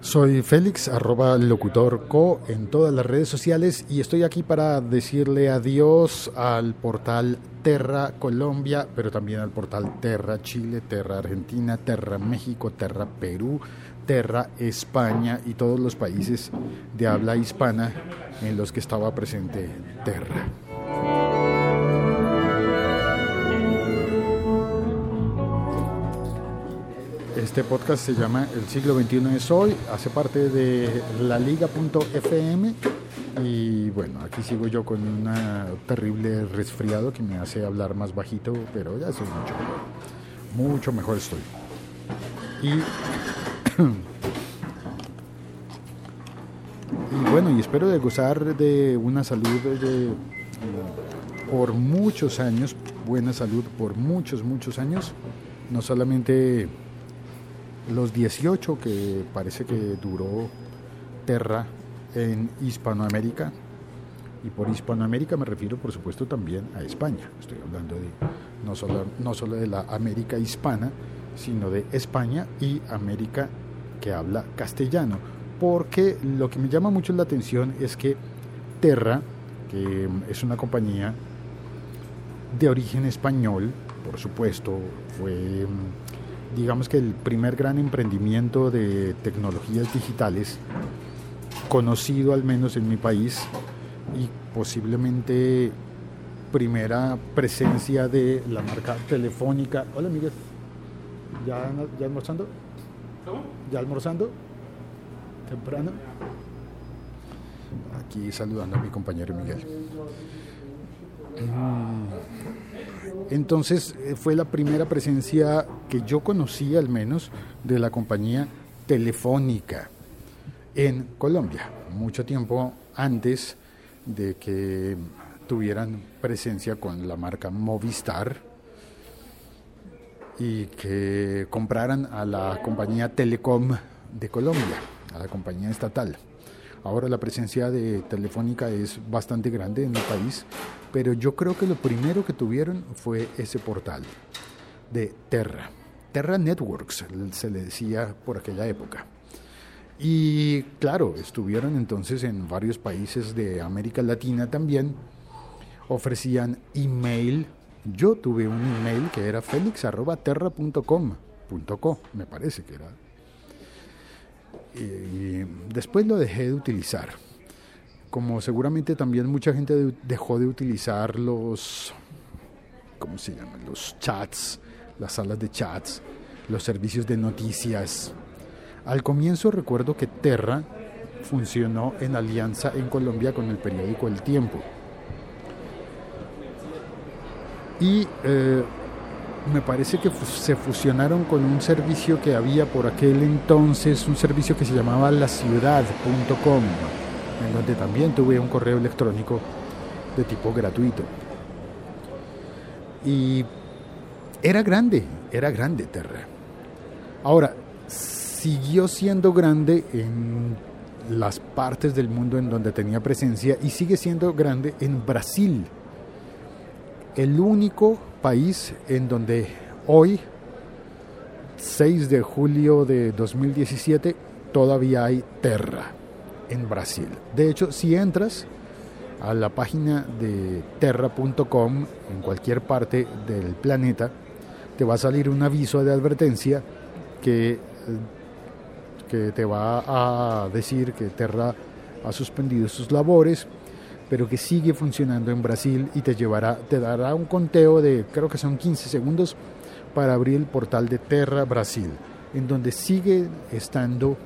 Soy Félix, arroba locutor co en todas las redes sociales y estoy aquí para decirle adiós al portal Terra Colombia, pero también al portal Terra Chile, Terra Argentina, Terra México, Terra Perú, Terra España y todos los países de habla hispana en los que estaba presente Terra. Este podcast se llama El siglo XXI es hoy, hace parte de la liga.fm y bueno, aquí sigo yo con un terrible resfriado que me hace hablar más bajito, pero ya soy mucho mejor. Mucho mejor estoy. Y, y bueno, y espero de gozar de una salud de, por muchos años, buena salud por muchos, muchos años, no solamente los 18 que parece que duró Terra en Hispanoamérica, y por Hispanoamérica me refiero por supuesto también a España, estoy hablando de no solo, no solo de la América hispana, sino de España y América que habla castellano, porque lo que me llama mucho la atención es que Terra, que es una compañía de origen español, por supuesto, fue digamos que el primer gran emprendimiento de tecnologías digitales, conocido al menos en mi país, y posiblemente primera presencia de la marca telefónica. Hola Miguel, ¿ya, ya almorzando? ¿Cómo? ¿Ya almorzando? ¿Temprano? Aquí saludando a mi compañero Miguel. Entonces eh, fue la primera presencia que yo conocí al menos de la compañía telefónica en Colombia, mucho tiempo antes de que tuvieran presencia con la marca Movistar y que compraran a la compañía Telecom de Colombia, a la compañía estatal. Ahora la presencia de Telefónica es bastante grande en el país, pero yo creo que lo primero que tuvieron fue ese portal de Terra. Terra Networks se le decía por aquella época. Y claro, estuvieron entonces en varios países de América Latina también. Ofrecían email. Yo tuve un email que era felix.terra.com.co, me parece que era y después lo dejé de utilizar. Como seguramente también mucha gente dejó de utilizar los, ¿cómo se llaman? Los chats, las salas de chats, los servicios de noticias. Al comienzo recuerdo que Terra funcionó en alianza en Colombia con el periódico El Tiempo. Y eh, me parece que se fusionaron con un servicio que había por aquel entonces, un servicio que se llamaba laciudad.com, en donde también tuve un correo electrónico de tipo gratuito. Y era grande, era grande Terra. Ahora, siguió siendo grande en las partes del mundo en donde tenía presencia y sigue siendo grande en Brasil el único país en donde hoy, 6 de julio de 2017, todavía hay Terra en Brasil. De hecho, si entras a la página de terra.com en cualquier parte del planeta, te va a salir un aviso de advertencia que, que te va a decir que Terra ha suspendido sus labores pero que sigue funcionando en Brasil y te llevará, te dará un conteo de creo que son 15 segundos para abrir el portal de Terra Brasil, en donde sigue estando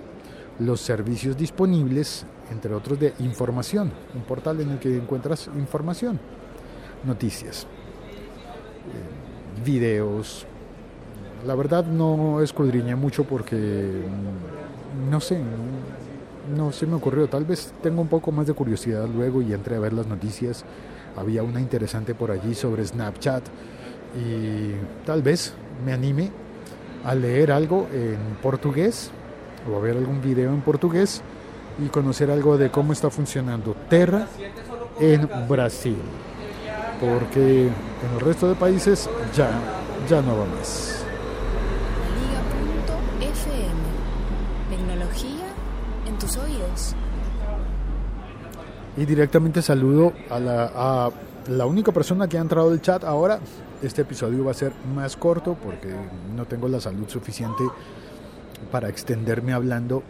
los servicios disponibles, entre otros de información, un portal en el que encuentras información, noticias, eh, videos. La verdad no escudriñé mucho porque mm, no sé, no se me ocurrió. Tal vez tengo un poco más de curiosidad luego y entré a ver las noticias. Había una interesante por allí sobre Snapchat y tal vez me anime a leer algo en portugués o a ver algún video en portugués y conocer algo de cómo está funcionando Terra en Brasil. Porque en el resto de países ya, ya no va más. Tus oídos. Y directamente saludo a la, a única persona que ha entrado al chat ahora. Este episodio va a ser más corto porque no tengo la salud suficiente para extenderme hablando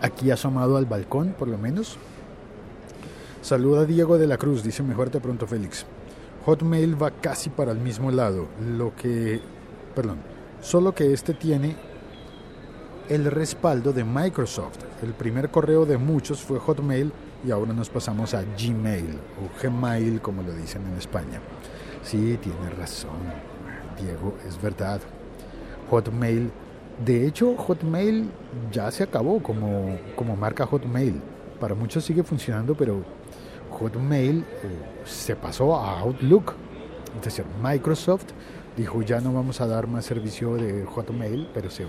aquí asomado al balcón, por lo menos. Saluda a Diego de la Cruz, dice mejor te pronto Félix. Hotmail va casi para el mismo lado, lo que, perdón, solo que este tiene el respaldo de Microsoft. El primer correo de muchos fue Hotmail y ahora nos pasamos a Gmail o Gmail como lo dicen en España. Sí, tiene razón, Diego, es verdad. Hotmail, de hecho Hotmail ya se acabó como, como marca Hotmail. Para muchos sigue funcionando, pero Hotmail eh, se pasó a Outlook. Es decir, Microsoft dijo ya no vamos a dar más servicio de Hotmail, pero se,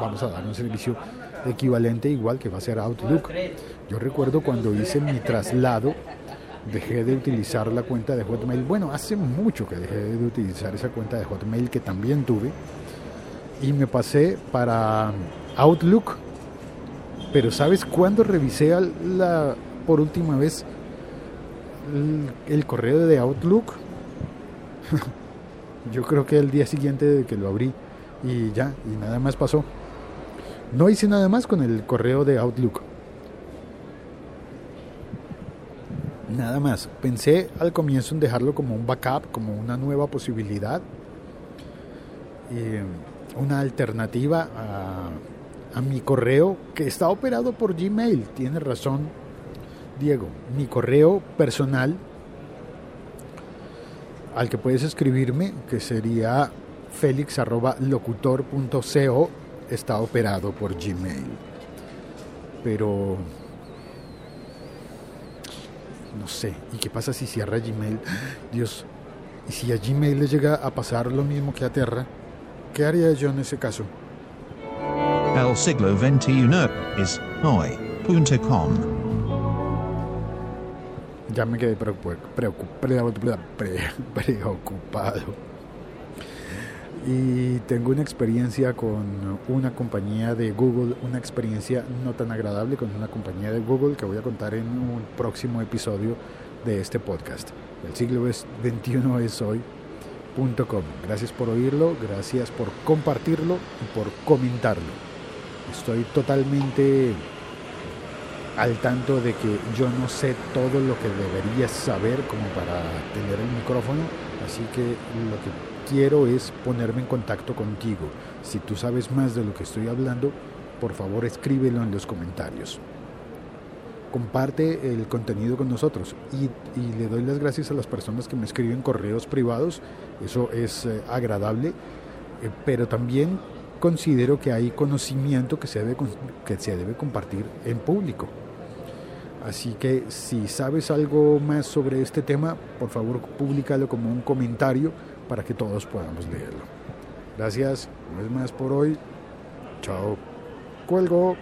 vamos a dar un servicio equivalente igual que va a ser Outlook. Yo recuerdo cuando hice mi traslado, dejé de utilizar la cuenta de Hotmail. Bueno, hace mucho que dejé de utilizar esa cuenta de Hotmail que también tuve y me pasé para Outlook. Pero ¿sabes cuándo revisé la, por última vez el, correo de Outlook? Yo creo que el día siguiente de que lo abrí y ya, y nada más pasó. No hice nada más con el correo de Outlook. Nada más. Pensé al comienzo en dejarlo como un backup, como una nueva posibilidad, una alternativa a, a mi correo que está operado por Gmail. Tiene razón, Diego. Mi correo personal al que puedes escribirme, que sería felix.locutor.co, está operado por Gmail. Pero no sé, ¿y qué pasa si cierra Gmail? Dios, ¿y si a Gmail le llega a pasar lo mismo que a Terra? ¿Qué haría yo en ese caso? El siglo XXI es hoy.com. Ya me quedé preocupado. Y tengo una experiencia con una compañía de Google, una experiencia no tan agradable con una compañía de Google que voy a contar en un próximo episodio de este podcast. El siglo XXI es hoy.com. Gracias por oírlo, gracias por compartirlo y por comentarlo. Estoy totalmente al tanto de que yo no sé todo lo que debería saber como para tener el micrófono, así que lo que quiero es ponerme en contacto contigo. Si tú sabes más de lo que estoy hablando, por favor escríbelo en los comentarios. Comparte el contenido con nosotros y, le doy las gracias a las personas que me escriben correos privados, eso es eh, agradable, eh, pero también considero que hay conocimiento que se, debe, que se debe compartir en público. Así que si sabes algo más sobre este tema, por favor públicalo como un comentario para que todos podamos leerlo. Gracias, no es más por hoy. Chao. Cuelgo.